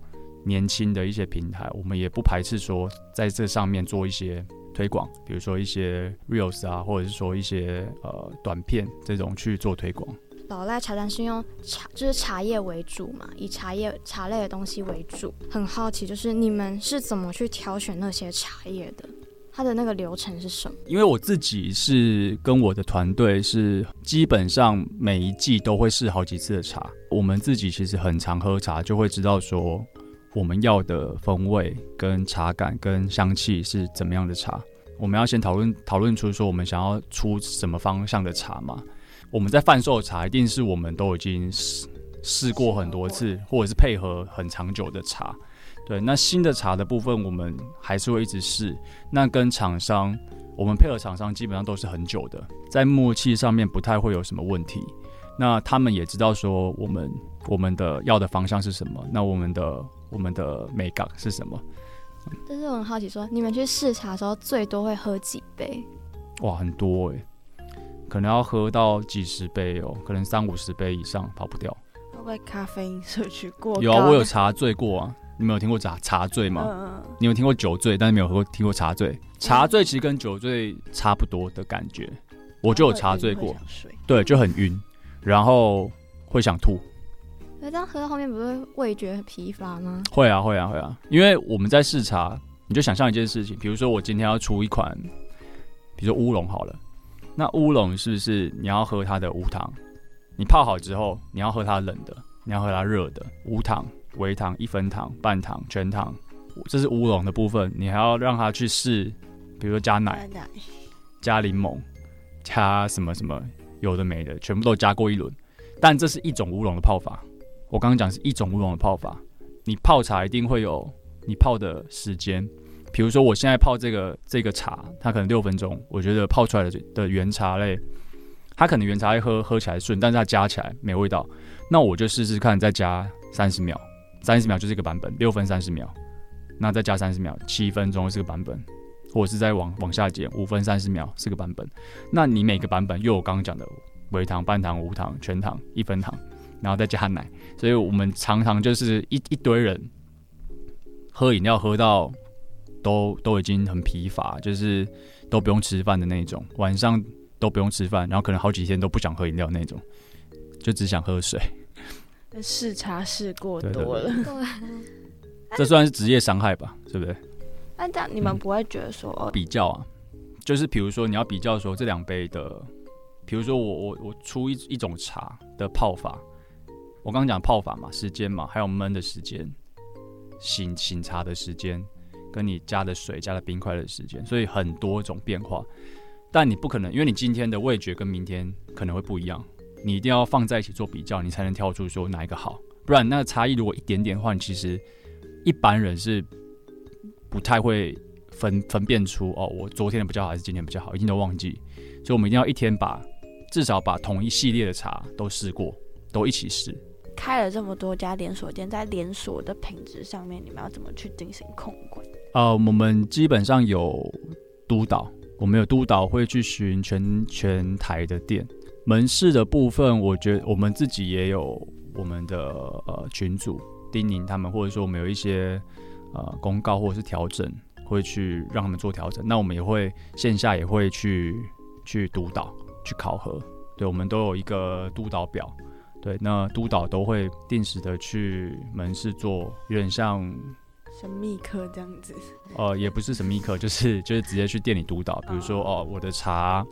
年轻的一些平台，我们也不排斥说在这上面做一些推广，比如说一些 reels 啊，或者是说一些呃短片这种去做推广。老赖茶站是用茶，就是茶叶为主嘛，以茶叶茶类的东西为主。很好奇，就是你们是怎么去挑选那些茶叶的？它的那个流程是什么？因为我自己是跟我的团队是基本上每一季都会试好几次的茶。我们自己其实很常喝茶，就会知道说我们要的风味、跟茶感、跟香气是怎么样的茶。我们要先讨论讨论出说我们想要出什么方向的茶嘛。我们在贩售茶，一定是我们都已经试试过很多次，或者是配合很长久的茶。对，那新的茶的部分，我们还是会一直试。那跟厂商，我们配合厂商基本上都是很久的，在默契上面不太会有什么问题。那他们也知道说我们我们的要的方向是什么，那我们的我们的美感是什么？但是我很好奇说你们去试茶的时候，最多会喝几杯？哇，很多诶、可能要喝到几十杯哦，可能三五十杯以上跑不掉。会不会咖啡因摄取过？有啊，我有茶醉过啊。你们有听过茶茶醉吗？嗯，你有听过酒醉，但是没有喝过听过茶醉。茶醉其实跟酒醉差不多的感觉，我就有茶醉过对，就很晕，然后会想吐。可是这样喝到后面不是味觉很疲乏吗？会啊，会啊，会啊，因为我们在试茶，你就想象一件事情，比如说我今天要出一款，比如说乌龙好了，那乌龙是不是你要喝它的无糖？你泡好之后，你要喝它冷的，你要喝它热的，无糖、微糖、一分糖、半糖、全糖，这是乌龙的部分，你还要让它去试，比如说加奶、奶加柠檬、加什么什么有的没的，全部都加过一轮。但这是一种乌龙的泡法，我刚刚讲是一种乌龙的泡法。你泡茶一定会有你泡的时间，比如说我现在泡这个这个茶，它可能六分钟，我觉得泡出来的的原茶类，它可能原茶类喝喝起来顺，但是它加起来没味道。那我就试试看，再加三十秒，三十秒就是一个版本，六分三十秒，那再加三十秒，七分钟是个版本，或者是再往往下减，五分三十秒是个版本。那你每个版本又有刚刚讲的微糖、半糖、无糖、全糖、一分糖，然后再加奶，所以我们常常就是一一堆人喝饮料喝到都都已经很疲乏，就是都不用吃饭的那种，晚上都不用吃饭，然后可能好几天都不想喝饮料那种，就只想喝水。试茶试过多了。对，这算是职业伤害吧，对不对？那这样你们不会觉得说，哦比较啊，就是比如说你要比较说这两杯的，比如说我我我出一一种茶的泡法，我刚刚讲泡法嘛，时间嘛，还有焖的时间，醒醒茶的时间，跟你加的水、加的冰块的时间，所以很多种变化。但你不可能，因为你今天的味觉跟明天可能会不一样，你一定要放在一起做比较，你才能挑出说哪一个好。不然那个差异如果一点点的话，其实一般人是不太会分分辨出哦，我昨天的比较好还是今天比较好，一定都忘记。所以我们一定要一天把至少把同一系列的茶都试过，都一起试。开了这么多家连锁店，在连锁的品质上面，你们要怎么去进行控管？呃，我们基本上有督导，我们有督导会去巡全全台的店。门市的部分，我觉得我们自己也有我们的呃群组，叮咛他们，或者说我们有一些呃公告或者是调整，会去让他们做调整。那我们也会线下也会去去督导、去考核。对，我们都有一个督导表。对，那督导都会定时的去门市做，有点像神秘客这样子。呃，也不是神秘客，就是就是直接去店里督导。比如说哦，我的茶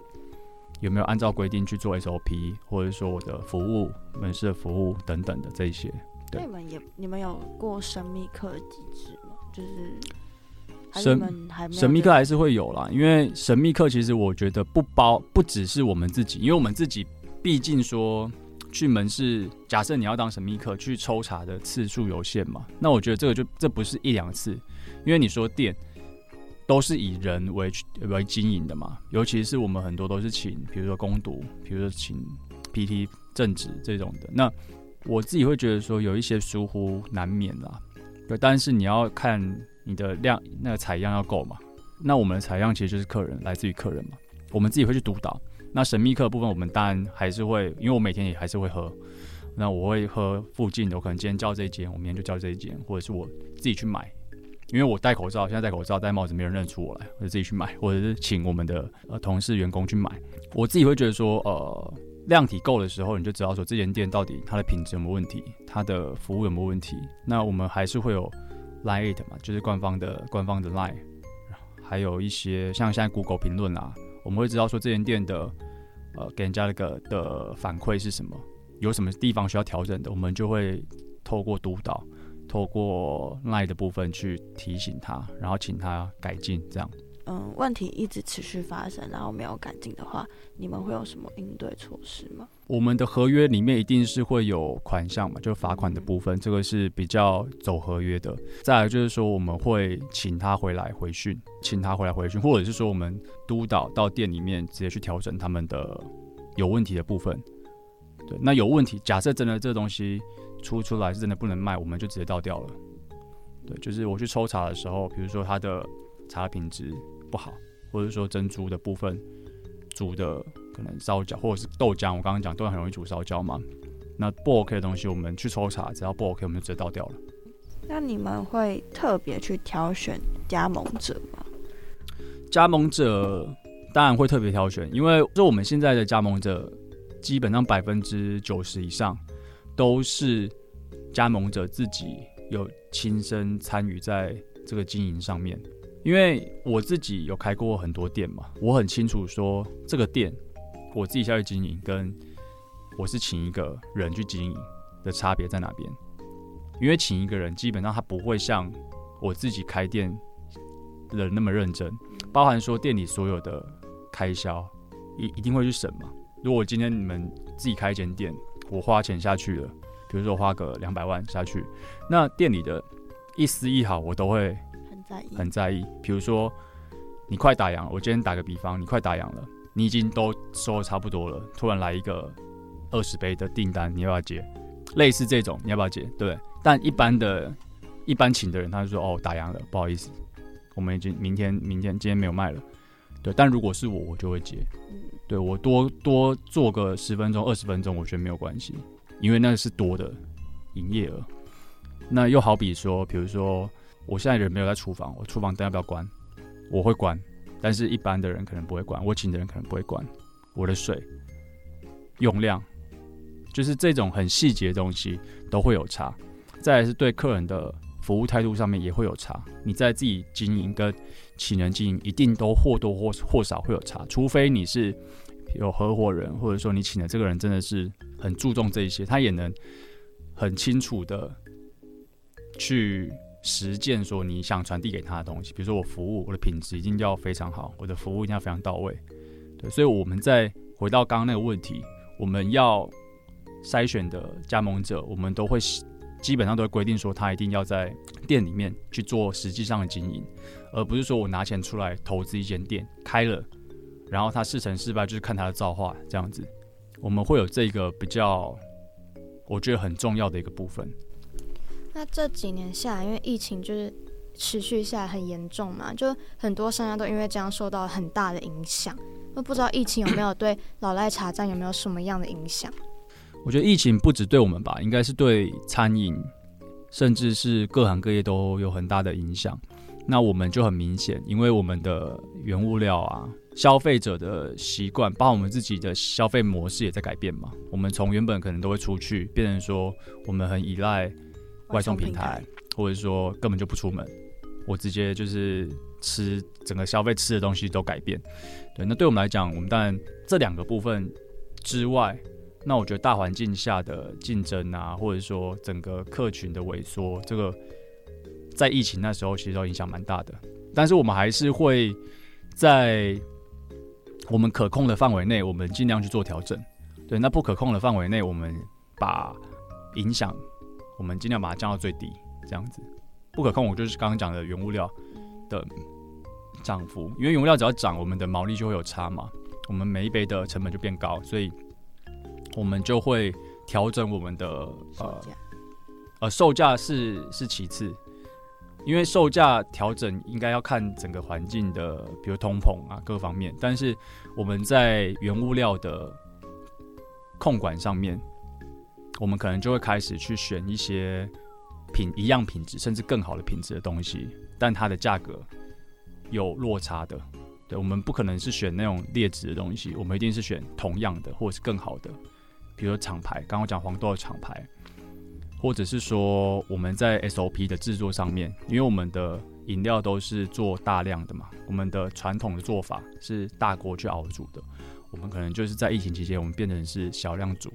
有没有按照规定去做 SOP，或者说我的服务门市的服务等等的这一些。对你们也你们有过神秘客的机制吗？就是还神神秘这个客还是会有啦，因为神秘客其实我觉得不包不只是我们自己，因为我们自己毕竟说去门市，假设你要当神秘客去抽查的次数有限嘛，那我觉得这个就这不是一两次，因为你说店都是以人为为经营的嘛，尤其是我们很多都是请，比如说攻读，比如说请 PT 正职这种的，那我自己会觉得说有一些疏忽难免啦，对，但是你要看你的量，那个采样要够嘛。那我们的采样其实就是客人，来自于客人嘛。我们自己会去督导。那神秘客部分，我们当然还是会，因为我每天也还是会喝。那我会喝附近的，我可能今天叫这一间，我明天就叫这一间，或者是我自己去买。因为我戴口罩，现在戴口罩、戴帽子，没人认出我来，我就自己去买，或者是请我们的呃同事、员工去买。我自己会觉得说，呃，量体够的时候，你就知道说这间店到底它的品质有没有问题，它的服务有没有问题。那我们还是会有 Line It 嘛，就是官方的官方的 Line，还有一些像现在 Google 评论啊，我们会知道说这间店的呃给人家那个的反馈是什么，有什么地方需要调整的，我们就会透过督导，透过奈的部分去提醒他，然后请他改进，这样。嗯问题一直持续发生，然后没有改进的话，你们会有什么应对措施吗？我们的合约里面一定是会有款项嘛，就罚款的部分，这个是比较走合约的。再来就是说，我们会请他回来回训，请他回来回训，或者是说我们督导到店里面直接去调整他们的有问题的部分。对，那有问题，假设真的这东西出出来是真的不能卖，我们就直接倒掉了。对，就是我去抽查的时候，比如说它的茶品质不好，或者说珍珠的部分煮的可能烧焦，或者是豆浆，我刚刚讲豆浆很容易煮烧焦嘛。那不 OK 的东西，我们去抽查，只要不 OK，我们就直接倒掉了。那你们会特别去挑选加盟者吗？加盟者当然会特别挑选，因为就我们现在的加盟者，基本上百分之九十以上都是加盟者自己有亲身参与在这个经营上面。因为我自己有开过很多店嘛，我很清楚说这个店我自己下去经营，跟我是请一个人去经营的差别在哪边。因为请一个人，基本上他不会像我自己开店的那么认真，包含说店里所有的开销，一一定会去省嘛。如果今天你们自己开一间店，我花钱下去了，比如说花个两百万下去，那店里的一丝一毫我都会在意，很在意。比如说你快打烊，我今天打个比方，你快打烊了，你已经都收的差不多了，突然来一个二十杯的订单，你要不要接？类似这种，你要不要接？对不对？但一般的、一般请的人，他就说：“哦，打烊了，不好意思，我们已经明天、明天、今天没有卖了。”对，但如果是我，我就会接。嗯，对我多多做个十分钟、二十分钟，我觉得没有关系，因为那是多的营业额。那又好比说，比如说我现在人没有在厨房，我厨房灯要不要关？我会关，但是一般的人可能不会关，我请的人可能不会关。我的水用量，就是这种很细节的东西都会有差。再来是对客人的服务态度上面也会有差。你在自己经营跟请人经营，一定都或多或或少会有差，除非你是有合伙人，或者说你请的这个人真的是很注重这一些，他也能很清楚的去实践说你想传递给他的东西。比如说我服务，我的品质一定要非常好，我的服务一定要非常到位。对，所以我们再回到刚刚那个问题，我们要筛选的加盟者，我们都会基本上都会规定说，他一定要在店里面去做实际上的经营，而不是说我拿钱出来投资一间店开了，然后他事成失败就是看他的造化这样子。我们会有这个比较，我觉得很重要的一个部分。那这几年下来，因为疫情就是持续下来很严重嘛，就很多商家都因为这样受到很大的影响。那不知道疫情有没有对老赖茶站有没有什么样的影响？我觉得疫情不止对我们吧，应该是对餐饮甚至是各行各业都有很大的影响。那我们就很明显，因为我们的原物料啊，消费者的习惯，包括我们自己的消费模式也在改变嘛。我们从原本可能都会出去，变成说我们很依赖外送平台，或者说根本就不出门，我直接就是吃整个消费吃的东西都改变。对，那对我们来讲，我们当然这两个部分之外，那我觉得大环境下的竞争啊，或者说整个客群的萎缩，这个。在疫情那时候，其实都影响蛮大的，但是我们还是会在我们可控的范围内，我们尽量去做调整。对，那不可控的范围内，我们把影响，我们尽量把它降到最低，这样子。不可控，我就是刚刚讲的原物料的涨幅，因为原物料只要涨，我们的毛利就会有差嘛，我们每一杯的成本就变高，所以我们就会调整我们的呃呃售价是是其次。因为售价调整应该要看整个环境的，比如通膨啊各方面，但是我们在原物料的控管上面，我们可能就会开始去选一些品一样品质甚至更好的品质的东西，但它的价格有落差的。对，我们不可能是选那种劣质的东西，我们一定是选同样的或者是更好的，比如说厂牌，刚刚讲黄豆的厂牌。或者是说我们在 SOP 的制作上面，因为我们的饮料都是做大量的嘛，我们的传统的做法是大锅去熬煮的，我们可能就是在疫情期间，我们变成是小量煮，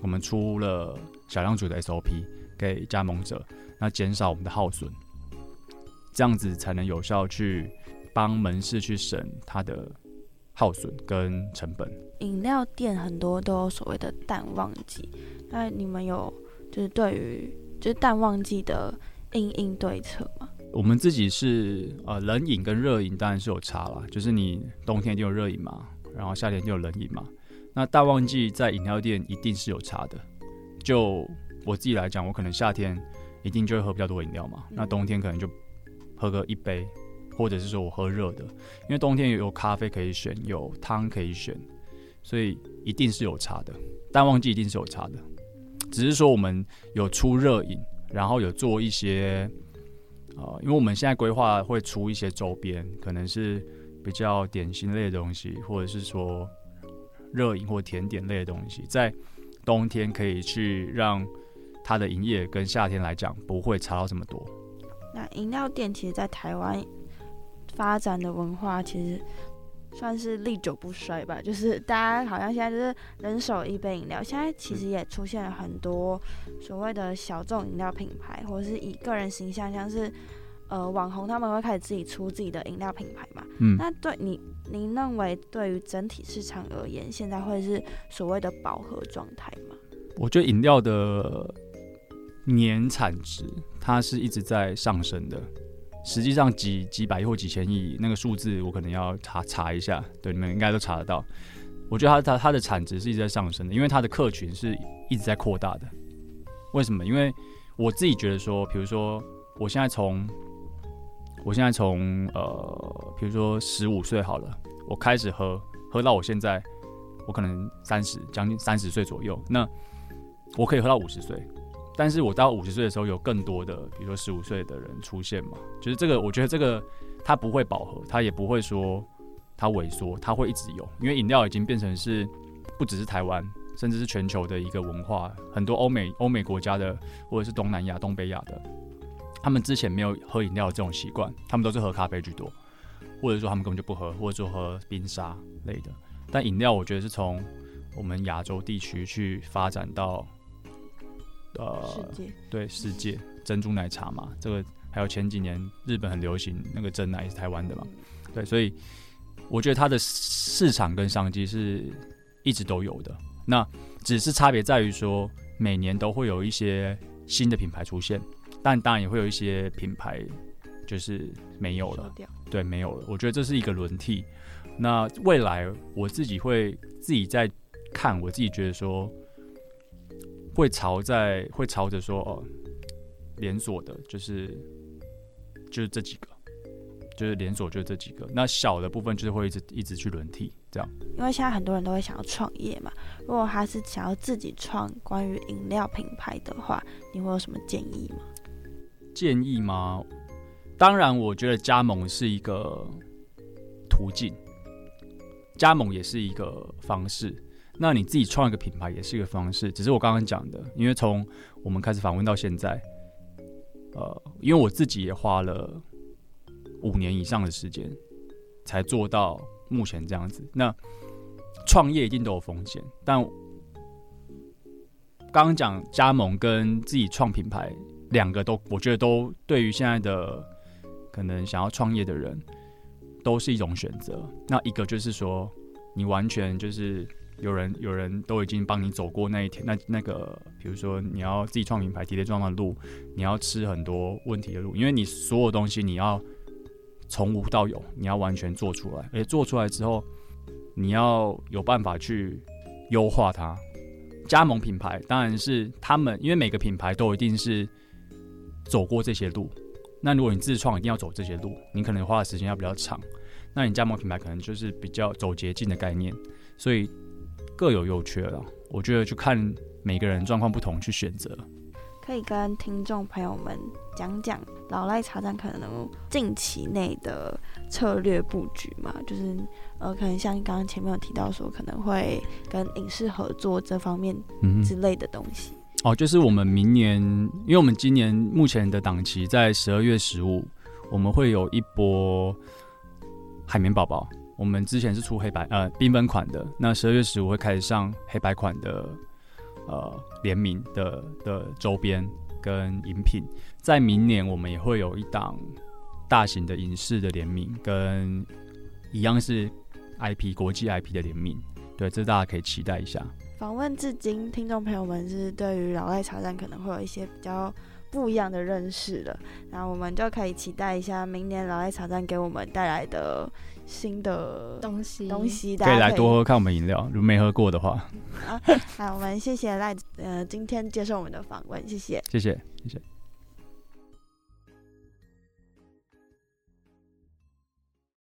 我们出了小量煮的 SOP 给加盟者，那减少我们的耗损，这样子才能有效去帮门市去省它的耗损跟成本。饮料店很多都有所谓的淡旺季，那你们有？就是对于就是淡旺季的应应对策吗，我们自己是呃冷饮跟热饮当然是有差啦，就是你冬天就有热饮嘛，然后夏天就有冷饮嘛。那淡旺季在饮料店一定是有差的。就我自己来讲，我可能夏天一定就会喝比较多饮料嘛，那冬天可能就喝个一杯，或者是说我喝热的，因为冬天有咖啡可以选，有汤可以选，所以一定是有差的。淡旺季一定是有差的。只是说我们有出热饮，然后有做一些，呃，因为我们现在规划会出一些周边，可能是比较点心类的东西，或者是说热饮或甜点类的东西，在冬天可以去让它的营业跟夏天来讲不会差到这么多。那饮料店其实，在台湾发展的文化其实。算是历久不衰吧，就是大家好像现在就是人手一杯饮料。现在其实也出现了很多所谓的小众饮料品牌，或者是以个人形象，像是呃网红他们会开始自己出自己的饮料品牌嘛。嗯。那对你，您认为对于整体市场而言，现在会是所谓的饱和状态吗？我觉得饮料的年产值它是一直在上升的。实际上几几百亿或几千亿那个数字，我可能要查查一下。对，你们应该都查得到。我觉得它它它的产值是一直在上升的，因为它的客群是一直在扩大的。为什么？因为我自己觉得说，比如说我现在从我现在从呃，比如说十五岁好了，我开始喝，喝到我现在，我可能三十将近三十岁左右，那我可以喝到五十岁。但是我到五十岁的时候，有更多的，比如说十五岁的人出现嘛，就是这个，我觉得这个它不会饱和，它也不会说它萎缩，它会一直有，因为饮料已经变成是不只是台湾，甚至是全球的一个文化，很多欧美欧美国家的或者是东南亚、东北亚的，他们之前没有喝饮料这种习惯，他们都是喝咖啡居多，或者说他们根本就不喝，或者说喝冰沙类的。但饮料，我觉得是从我们亚洲地区去发展到。呃，对世界珍珠奶茶嘛，这个还有前几年日本很流行那个真奶是台湾的嘛，对，所以我觉得它的市场跟商机是一直都有的，那只是差别在于说每年都会有一些新的品牌出现，但当然也会有一些品牌就是没有了，对，没有了。我觉得这是一个轮替。那未来我自己会自己在看，我自己觉得说。会朝在会朝着说哦，连锁的，就是就是这几个，就是连锁就这几个。那小的部分就是会一直一直去轮替这样。因为现在很多人都会想要创业嘛，如果他是想要自己创关于饮料品牌的话，你会有什么建议吗？建议吗？当然，我觉得加盟是一个途径，加盟也是一个方式。那你自己创一个品牌也是一个方式。只是我刚刚讲的，因为从我们开始访问到现在，呃，因为我自己也花了五年以上的时间，才做到目前这样子。那创业一定都有风险，但刚刚讲加盟跟自己创品牌，两个都我觉得都对于现在的可能想要创业的人，都是一种选择。那一个就是说，你完全就是有人有人都已经帮你走过那一天，那那个比如说你要自己创品牌跌跌撞撞的路，你要吃很多问题的路，因为你所有东西你要从无到有，你要完全做出来，而且做出来之后，你要有办法去优化它。加盟品牌当然是他们，因为每个品牌都一定是走过这些路。那如果你自创，一定要走这些路，你可能花的时间要比较长。那你加盟品牌可能就是比较走捷径的概念，所以各有优缺了。我觉得就看每个人状况不同去选择。可以跟听众朋友们讲讲老赖茶站可能近期内的策略布局嘛？就是呃，可能像刚刚前面有提到说，可能会跟影视合作这方面嗯之类的东西。哦，就是我们明年，因为我们今年目前的档期在十二月十五，我们会有一波海绵宝宝。我们之前是出黑白呃缤纷款的，那十二月十五会开始上黑白款的呃联名的的周边跟饮品。在明年我们也会有一档大型的影视的联名，跟一样是 IP 国际 IP 的联名。对，这大家可以期待一下。访问至今，听众朋友们是对于老赖茶站可能会有一些比较不一样的认识了。那我们就可以期待一下明年老赖茶站给我们带来的新的东西东西，大可以来多喝看我们饮料，如果没喝过的话，好，我们谢谢赖呃今天接受我们的访问，谢谢。谢谢谢谢。